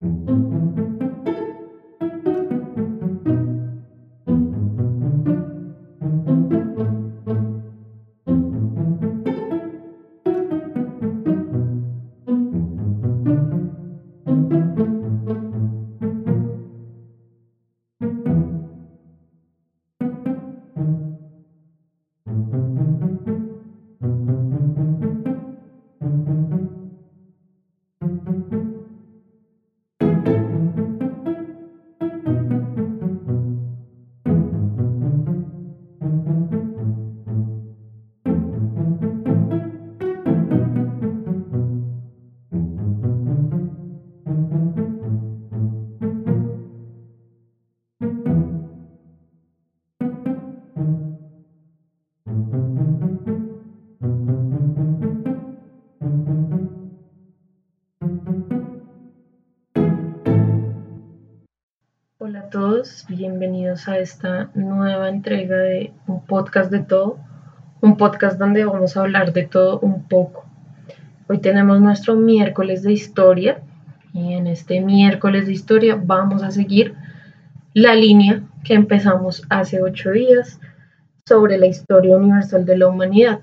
Hola a bienvenidos a esta nueva entrega de un podcast de todo, un podcast donde vamos a hablar de todo un poco. Hoy tenemos nuestro miércoles de historia y en este miércoles de historia vamos a seguir la línea que empezamos hace ocho días sobre la historia universal de la humanidad.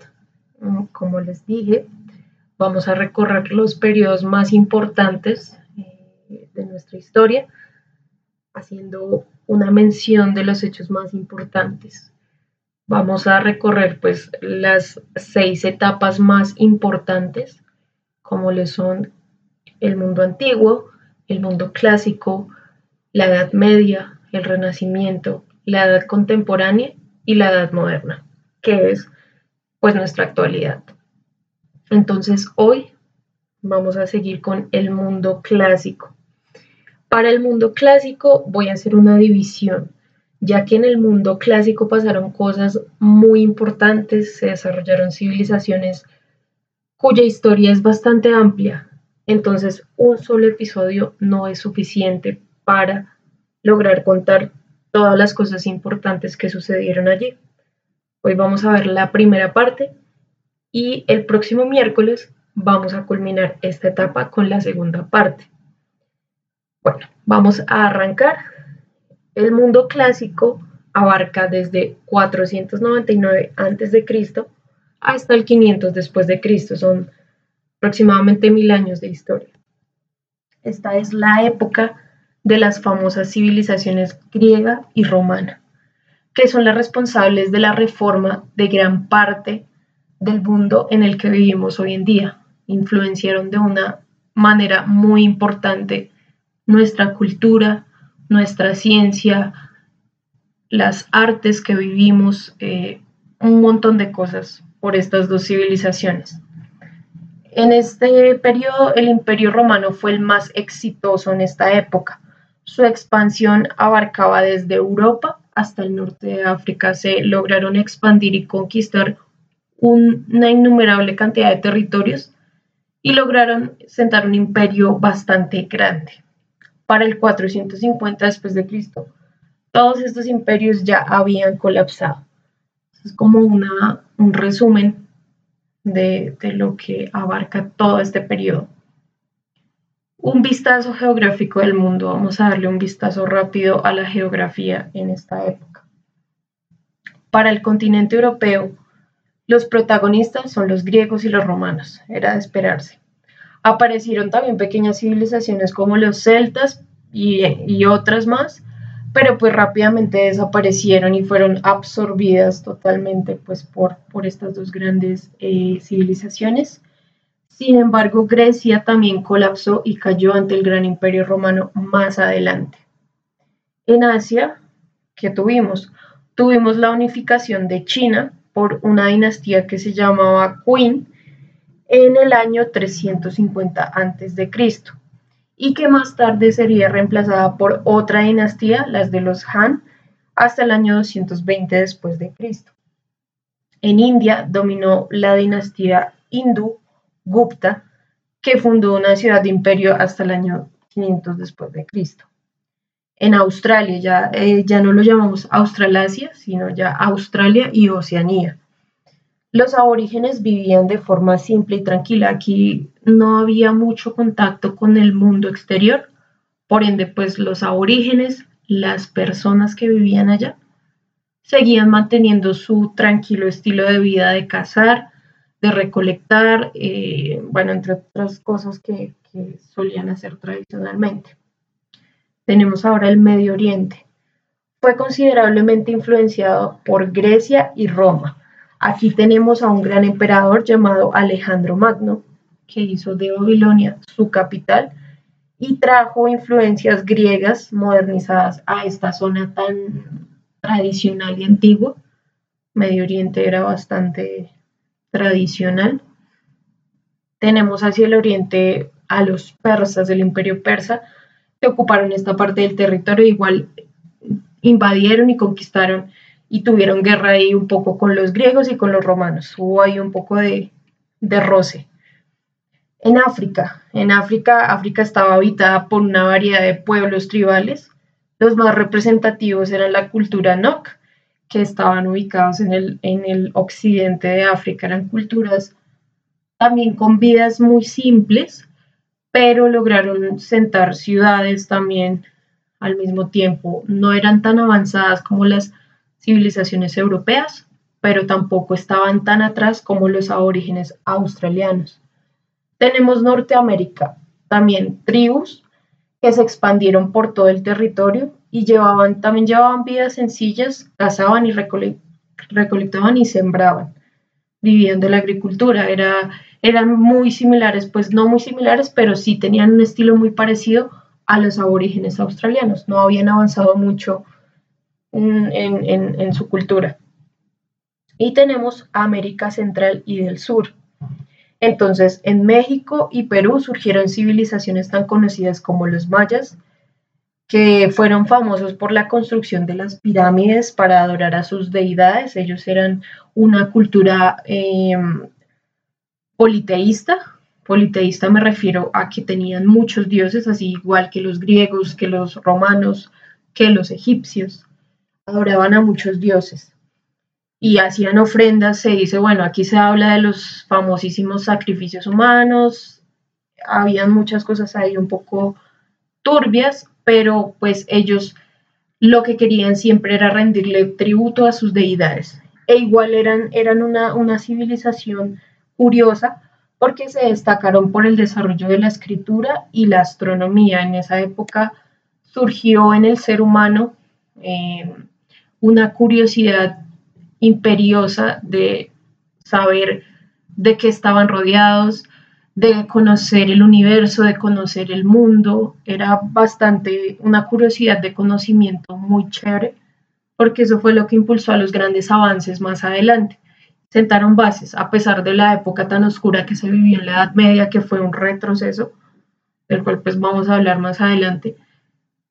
Mm, como les dije, vamos a recorrer los periodos más importantes eh, de nuestra historia haciendo una mención de los hechos más importantes. Vamos a recorrer pues las seis etapas más importantes, como le son el mundo antiguo, el mundo clásico, la Edad Media, el Renacimiento, la Edad Contemporánea y la Edad Moderna, que es pues nuestra actualidad. Entonces hoy vamos a seguir con el mundo clásico. Para el mundo clásico voy a hacer una división, ya que en el mundo clásico pasaron cosas muy importantes, se desarrollaron civilizaciones cuya historia es bastante amplia. Entonces, un solo episodio no es suficiente para lograr contar todas las cosas importantes que sucedieron allí. Hoy vamos a ver la primera parte y el próximo miércoles vamos a culminar esta etapa con la segunda parte. Bueno, vamos a arrancar. El mundo clásico abarca desde 499 a.C. hasta el 500 después de Cristo. Son aproximadamente mil años de historia. Esta es la época de las famosas civilizaciones griega y romana, que son las responsables de la reforma de gran parte del mundo en el que vivimos hoy en día. Influenciaron de una manera muy importante nuestra cultura, nuestra ciencia, las artes que vivimos, eh, un montón de cosas por estas dos civilizaciones. En este periodo, el imperio romano fue el más exitoso en esta época. Su expansión abarcaba desde Europa hasta el norte de África. Se lograron expandir y conquistar una innumerable cantidad de territorios y lograron sentar un imperio bastante grande para el 450 después de Cristo. Todos estos imperios ya habían colapsado. Es como una, un resumen de, de lo que abarca todo este periodo. Un vistazo geográfico del mundo. Vamos a darle un vistazo rápido a la geografía en esta época. Para el continente europeo, los protagonistas son los griegos y los romanos. Era de esperarse. Aparecieron también pequeñas civilizaciones como los celtas y, otras más, pero pues rápidamente desaparecieron y fueron absorbidas totalmente pues por, por estas dos grandes eh, civilizaciones. Sin embargo, Grecia también colapsó y cayó ante el gran imperio romano más adelante. En Asia, ¿qué tuvimos? Tuvimos la unificación de China por una dinastía que se llamaba Qin, en el año 350 a.C. y que más tarde sería reemplazada por otra dinastía, las de los Han, hasta el año 220 después de Cristo. En India dominó la dinastía hindú Gupta, que fundó una ciudad de imperio hasta el año 500 después de Cristo. En Australia ya, eh, ya no lo llamamos Australasia, sino ya Australia y Oceanía los aborígenes vivían de forma simple y tranquila. Aquí no había mucho contacto con el mundo exterior, Por ende, pues los aborígenes, las personas que vivían allá, seguían manteniendo su tranquilo estilo de vida de cazar, de recolectar, eh, bueno, entre otras cosas que, que solían hacer tradicionalmente. Tenemos ahora el Medio Oriente. Fue considerablemente influenciado por Grecia y Roma. Aquí tenemos a un gran emperador llamado Alejandro Magno, que hizo de Babilonia su capital y trajo influencias griegas modernizadas a esta zona tan tradicional y antigua. Medio Oriente era bastante tradicional. Tenemos hacia el oriente a los persas del imperio persa, que ocuparon esta parte del territorio, igual invadieron y conquistaron y tuvieron guerra ahí un poco con los griegos y con los romanos. Hubo ahí un poco de, de roce. En África, en África, África estaba habitada por una variedad de pueblos tribales. Los más representativos eran la cultura Nok, que estaban ubicados en el, en el occidente de África. Eran culturas también con vidas muy simples, pero lograron sentar ciudades también al mismo tiempo. No eran tan avanzadas como las civilizaciones europeas, pero tampoco estaban tan atrás como los aborígenes australianos. Tenemos Norteamérica, también tribus que se expandieron por todo el territorio y llevaban, también llevaban vidas sencillas, cazaban y recolectaban y sembraban, vivían de la agricultura. Era eran muy similares, pues no muy similares, pero sí tenían un estilo muy parecido a los aborígenes australianos. No habían avanzado mucho en, su cultura. Y tenemos América Central y del Sur. Entonces, en México y Perú surgieron civilizaciones tan conocidas como los mayas, que fueron famosos por la construcción de las pirámides para adorar a sus deidades. Ellos eran una cultura em, politeísta. Politeísta me refiero a que tenían muchos dioses, así igual que los griegos, que los romanos, que los egipcios. Adoraban a muchos dioses y hacían ofrendas. Se dice, bueno, aquí se habla de los famosísimos sacrificios humanos. Habían muchas cosas ahí un poco turbias, pero pues ellos lo que querían siempre era rendirle tributo a sus deidades. E igual eran, eran una, una civilización curiosa porque se destacaron por el desarrollo de la escritura y la astronomía. En esa época surgió en el ser humano eh, una curiosidad imperiosa de saber de qué estaban rodeados, de conocer el universo, de conocer el mundo. Era bastante una curiosidad de conocimiento muy chévere, porque eso fue lo que impulsó a los grandes avances más adelante sentaron bases, a pesar de la época tan oscura que se vivió en la Edad Media, que fue un retroceso, del cual pues vamos a hablar más adelante,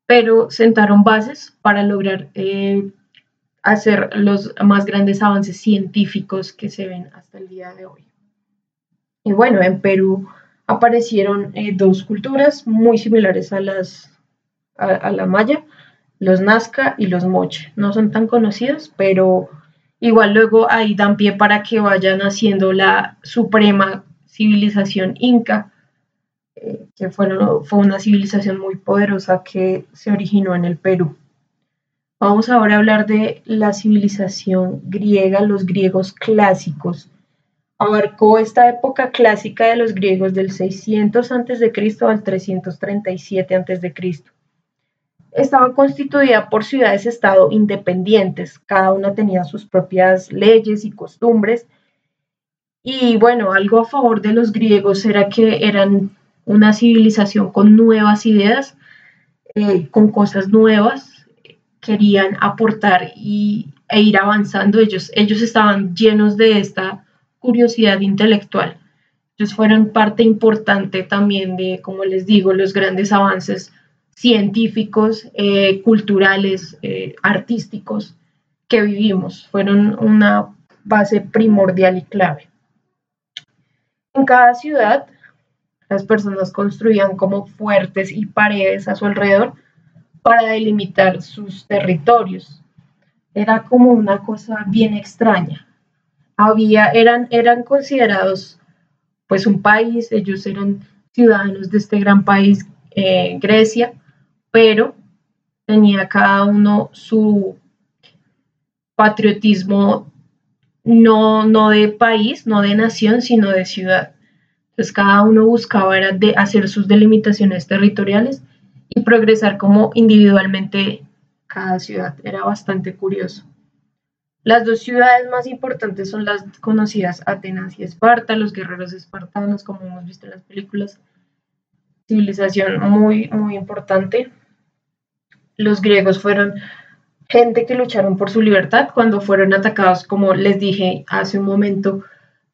pero sentaron bases para lograr eh, hacer los más grandes avances científicos que se ven hasta el día de hoy. Y bueno, en Perú aparecieron eh, dos culturas muy similares a las a la maya, los Nazca y los Moche. No son tan conocidos, pero Igual luego ahí dan pie para que vayan haciendo la suprema civilización inca, eh, que fue una civilización muy poderosa que se originó en el Perú. Vamos ahora a hablar de la civilización griega, los griegos clásicos. Abarcó esta época clásica de los griegos del 600 a.C. al 337 a.C estaba constituida por ciudades-estado independientes, cada una tenía sus propias leyes y costumbres. Y bueno, algo a favor de los griegos era que eran una civilización con nuevas ideas, eh, con cosas nuevas, querían aportar y, e ir avanzando. Ellos, ellos estaban llenos de esta curiosidad intelectual. Ellos fueron parte importante también de, como les digo, los grandes avances científicos, eh, culturales, eh, artísticos que vivimos. Fueron una base primordial y clave. En cada ciudad, las personas construían como fuertes y paredes a su alrededor para delimitar sus territorios. Era como una cosa bien extraña. Había, eran, eran considerados pues un país, ellos eran ciudadanos de este gran país, eh, Grecia, pero tenía cada uno su patriotismo no, no de país, no de nación, sino de ciudad. Entonces cada uno buscaba era de hacer sus delimitaciones territoriales y progresar como individualmente cada ciudad. Era bastante curioso. Las dos ciudades más importantes son las conocidas Atenas y Esparta, los guerreros espartanos, como hemos visto en las películas. Civilización muy, muy importante. Los griegos fueron gente que lucharon por su libertad cuando fueron atacados, como les dije hace un momento,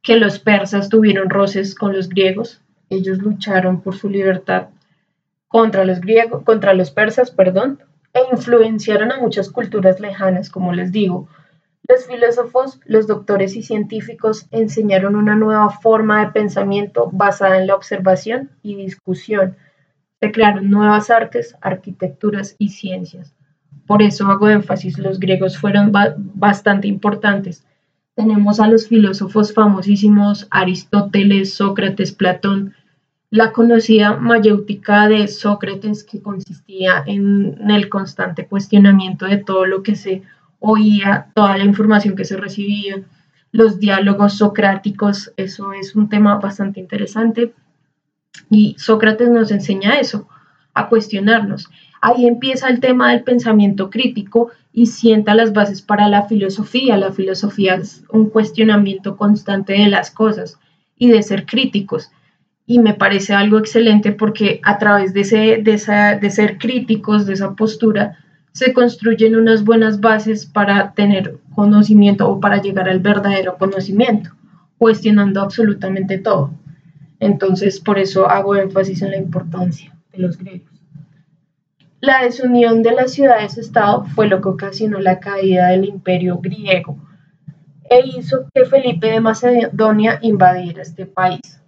que los persas tuvieron roces con los griegos. Ellos lucharon por su libertad contra los griegos, contra los persas, perdón, e influenciaron a muchas culturas lejanas, como les digo. Los filósofos, los doctores y científicos enseñaron una nueva forma de pensamiento basada en la observación y discusión. Se crearon nuevas artes, arquitecturas y ciencias. Por eso hago énfasis, los griegos fueron bastante importantes. Tenemos a los filósofos famosísimos Aristóteles, Sócrates, Platón, la conocida mayéutica de Sócrates que consistía en el constante cuestionamiento de todo lo que se oía, toda la información que se recibía, los diálogos socráticos, eso es un tema bastante interesante y Sócrates nos enseña eso, a cuestionarnos. Ahí empieza el tema del pensamiento crítico y sienta las bases para la filosofía. La filosofía es un cuestionamiento constante de las cosas y de ser críticos. Y me parece algo excelente porque a través de, ese, de, de ser críticos, de esa postura, se construyen unas buenas bases para tener conocimiento o para llegar al verdadero conocimiento, cuestionando absolutamente todo. Entonces, por eso hago énfasis en la importancia de los griegos. La desunión de las ciudades-estado fue lo que ocasionó la caída del imperio griego e hizo que Felipe de Macedonia invadiera este país.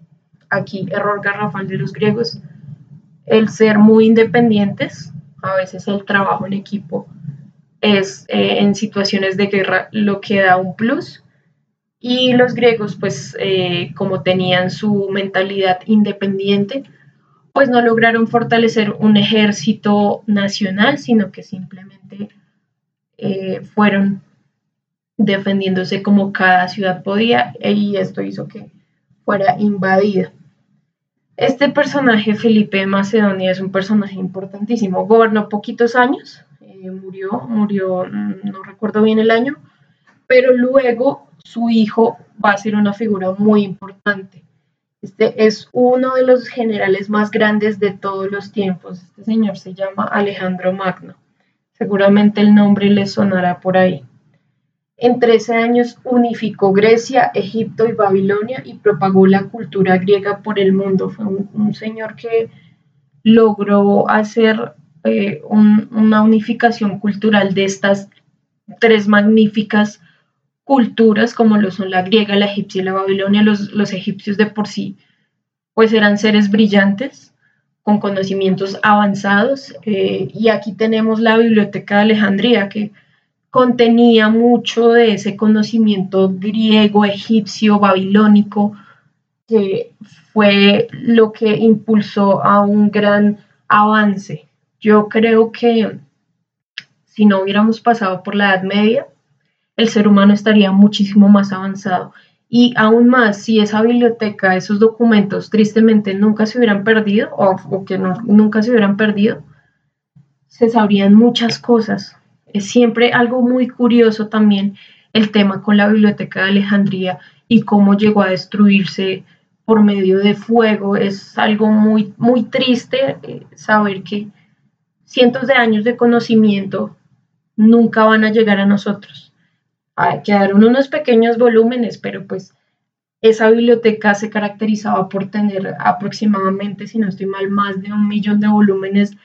Aquí, error garrafal de los griegos, el ser muy independientes, a veces el trabajo en equipo es eh, en situaciones de guerra lo que da un plus. Y los griegos, pues eh, como tenían su mentalidad independiente, pues no lograron fortalecer un ejército nacional, sino que simplemente eh, fueron defendiéndose como cada ciudad podía y esto hizo que fuera invadida. Este personaje, Felipe Macedonia, es un personaje importantísimo. Gobernó poquitos años, eh, murió, murió, mm, no recuerdo bien el año, pero luego su hijo va a ser una figura muy importante. Este es uno de los generales más grandes de todos los tiempos. Este señor se llama Alejandro Magno. Seguramente el nombre le sonará por ahí. En 13 años unificó Grecia, Egipto y Babilonia y propagó la cultura griega por el mundo. Fue un, señor que logró hacer eh, una unificación cultural de estas tres magníficas culturas como lo son la griega, la egipcia y la babilonia, los, los egipcios de por sí, pues eran seres brillantes con conocimientos avanzados. Eh, y aquí tenemos la Biblioteca de Alejandría, que contenía mucho de ese conocimiento griego, egipcio, babilónico, que fue lo que impulsó a un gran avance. Yo creo que si no hubiéramos pasado por la Edad Media, el ser humano estaría muchísimo más avanzado. Y aún más, si esa biblioteca, esos documentos tristemente nunca se hubieran perdido o, que nunca se hubieran perdido, se sabrían muchas cosas. Es siempre algo muy curioso también el tema con la biblioteca de Alejandría y cómo llegó a destruirse por medio de fuego. Es algo muy, muy triste eh, saber que cientos de años de conocimiento nunca van a llegar a nosotros quedaron unos pequeños volúmenes, pero pues esa biblioteca se caracterizaba por tener aproximadamente, si no estoy mal, más de un millón de volúmenes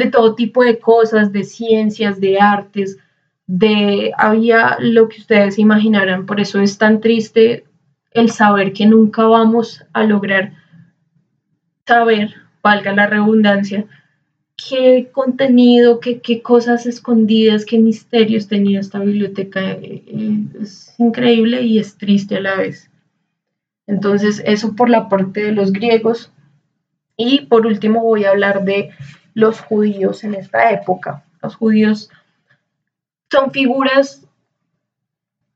de todo tipo de cosas, de ciencias, de artes, de había lo que ustedes imaginaran. Por eso es tan triste el saber que nunca vamos a lograr saber, valga la redundancia, qué contenido, qué, qué, cosas escondidas, qué misterios tenía esta biblioteca. Eh, eh, es increíble y es triste a la vez. Entonces, eso por la parte de los griegos. Y por último voy a hablar de los judíos en esta época. Los judíos son figuras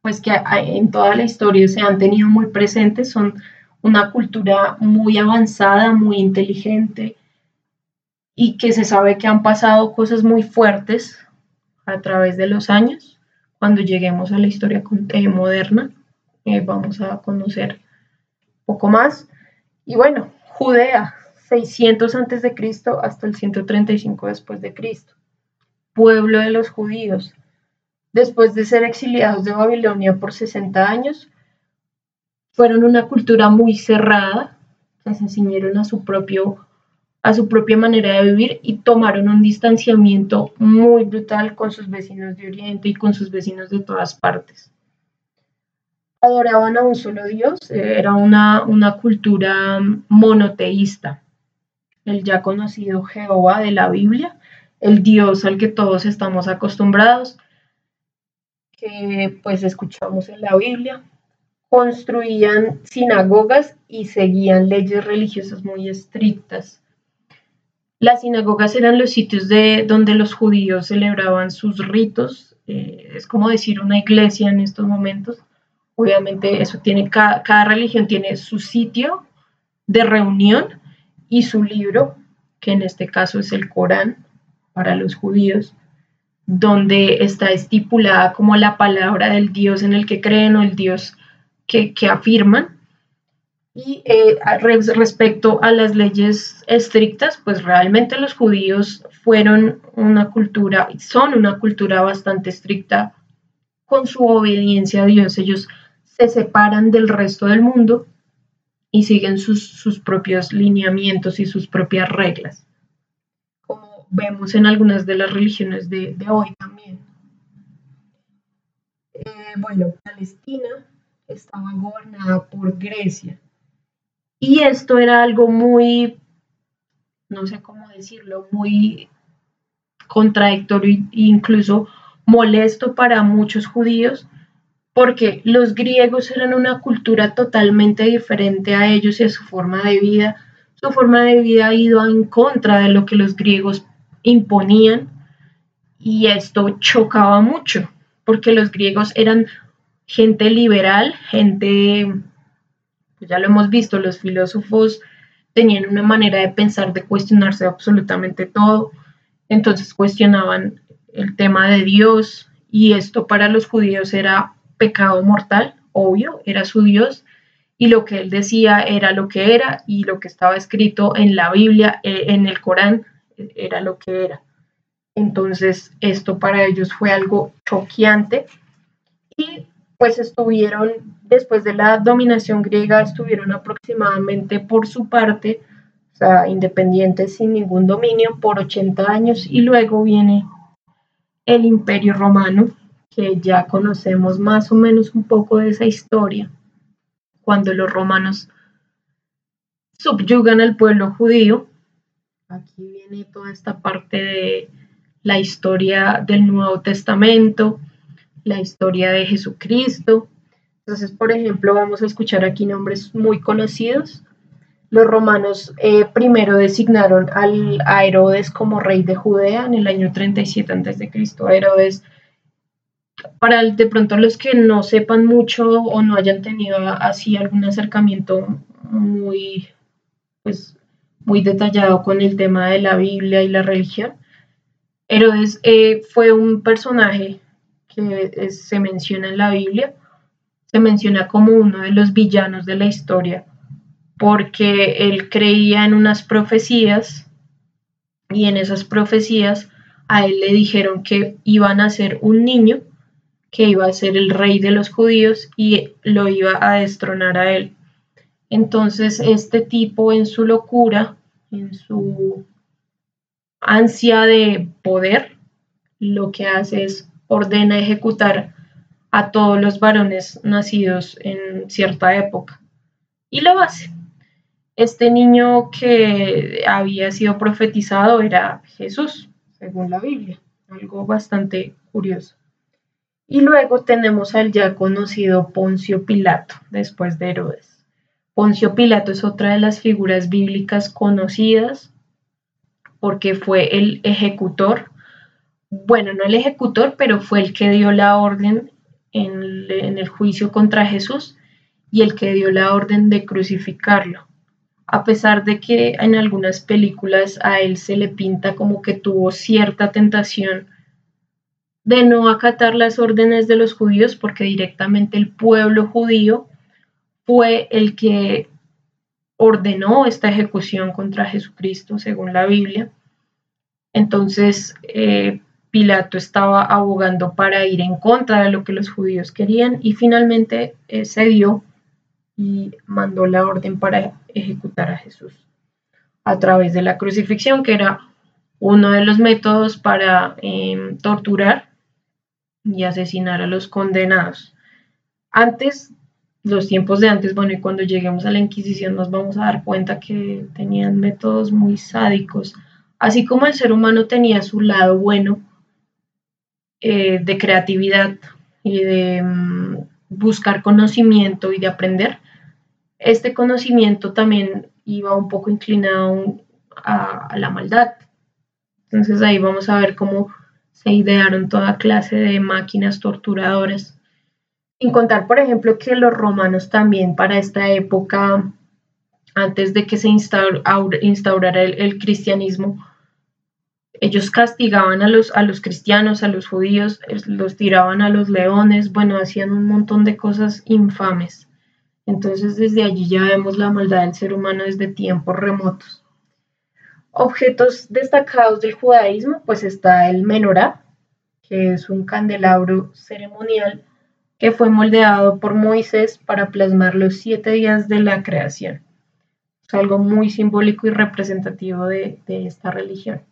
pues que en toda la historia se han tenido muy presentes, son una cultura muy avanzada, muy inteligente y que se sabe que han pasado cosas muy fuertes a través de los años. Cuando lleguemos a la historia eh, moderna, eh, vamos a conocer un poco más. Y bueno, Judea, 600 antes de Cristo hasta el 135 después de Cristo. Pueblo de los judíos. Después de ser exiliados de Babilonia por 60 años, fueron una cultura muy cerrada, se ciñeron a su propio a su propia manera de vivir y tomaron un distanciamiento muy brutal con sus vecinos de Oriente y con sus vecinos de todas partes. Adoraban a un solo Dios, era una, una cultura monoteísta, el ya conocido Jehová de la Biblia, el Dios al que todos estamos acostumbrados, que pues escuchamos en la Biblia, construían sinagogas y seguían leyes religiosas muy estrictas las sinagogas eran los sitios de, donde los judíos celebraban sus ritos, eh, es como decir una iglesia en estos momentos. Obviamente eso tiene, cada, cada religión tiene su sitio de reunión y su libro, que en este caso es el Corán para los judíos, donde está estipulada como la palabra del Dios en el que creen o el Dios que, que afirman. Y eh, respecto a las leyes estrictas, pues realmente los judíos fueron una cultura, son una cultura bastante estricta con su obediencia a Dios. Ellos se separan del resto del mundo y siguen sus, propios lineamientos y sus propias reglas, como vemos en algunas de las religiones de, hoy también. Eh, bueno, Palestina estaba gobernada por Grecia y esto era algo muy, no sé cómo decirlo, muy contradictorio e incluso molesto para muchos judíos, porque los griegos eran una cultura totalmente diferente a ellos y a su forma de vida. Su forma de vida ha ido en contra de lo que los griegos imponían y esto chocaba mucho, porque los griegos eran gente liberal, gente pues ya lo hemos visto, los filósofos tenían una manera de pensar, de cuestionarse absolutamente todo, entonces cuestionaban el tema de Dios y esto para los judíos era pecado mortal, obvio, era su Dios y lo que él decía era lo que era y lo que estaba escrito en la Biblia, eh, en el Corán, era lo que era. Entonces esto para ellos fue algo choqueante y pues estuvieron, después de la dominación griega, estuvieron aproximadamente por su parte, o sea, independientes sin ningún dominio, por 80 años y luego viene el imperio romano, que ya conocemos más o menos un poco de esa historia, cuando los romanos subyugan al pueblo judío. Aquí viene toda esta parte de la historia del Nuevo Testamento, la historia de Jesucristo. Entonces, por ejemplo, vamos a escuchar aquí nombres muy conocidos. Los romanos eh, primero designaron al, a Herodes como rey de Judea en el año 37 a.C. Herodes, para de pronto los que no sepan mucho o no hayan tenido así algún acercamiento muy, pues, muy detallado con el tema de la Biblia y la religión, Herodes eh, fue un personaje que se menciona en la Biblia, se menciona como uno de los villanos de la historia, porque él creía en unas profecías y en esas profecías a él le dijeron que iban a ser un niño que iba a ser el rey de los judíos y lo iba a destronar a él. Entonces este tipo en su locura, en su ansia de poder, lo que hace es ordena ejecutar a todos los varones nacidos en cierta época. Y lo hace. Este niño que había sido profetizado era Jesús, según la Biblia, algo bastante curioso. Y luego tenemos al ya conocido Poncio Pilato, después de Herodes. Poncio Pilato es otra de las figuras bíblicas conocidas. porque fue el ejecutor, bueno, no el ejecutor, pero fue el que dio la orden en el, en el juicio contra Jesús y el que dio la orden de crucificarlo. A pesar de que en algunas películas a él se le pinta como que tuvo cierta tentación de no acatar las órdenes de los judíos, porque directamente el pueblo judío fue el que ordenó esta ejecución contra Jesucristo, según la Biblia. Entonces, eh, Pilato estaba abogando para ir en contra de lo que los judíos querían y finalmente eh, cedió y mandó la orden para ejecutar a Jesús a través de la crucifixión, que era uno de los métodos para em, torturar y asesinar a los condenados. Antes, los tiempos de antes, bueno, y cuando lleguemos a la Inquisición nos vamos a dar cuenta que tenían métodos muy sádicos, así como el ser humano tenía su lado bueno eh, de creatividad y de mm, buscar conocimiento y de aprender, este conocimiento también iba un poco inclinado a, a la maldad. Entonces ahí vamos a ver cómo se idearon toda clase de máquinas torturadoras. Sin contar, por ejemplo, que los romanos también para esta época, antes de que se instaurara el, cristianismo, ellos castigaban a los, cristianos, a los judíos, los tiraban a los leones, bueno, hacían un montón de cosas infames. Entonces desde allí ya vemos la maldad del ser humano desde tiempos remotos. Objetos destacados del judaísmo, pues está el menorá, que es un candelabro ceremonial que fue moldeado por Moisés para plasmar los siete días de la creación. Es algo muy simbólico y representativo de, de esta religión.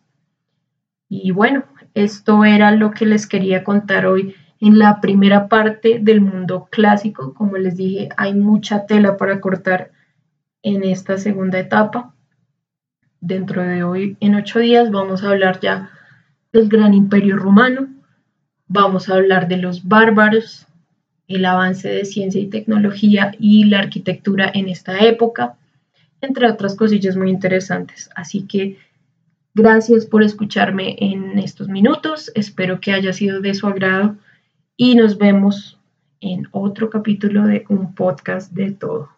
Y bueno, esto era lo que les quería contar hoy en la primera parte del mundo clásico. Como les dije, hay mucha tela para cortar en esta segunda etapa dentro de hoy, en ocho días, vamos a hablar ya del gran imperio romano, vamos a hablar de los bárbaros, el avance de ciencia y tecnología y la arquitectura en esta época, entre otras cosillas muy interesantes. Así que gracias por escucharme en estos minutos, espero que haya sido de su agrado y nos vemos en otro capítulo de un podcast de todo.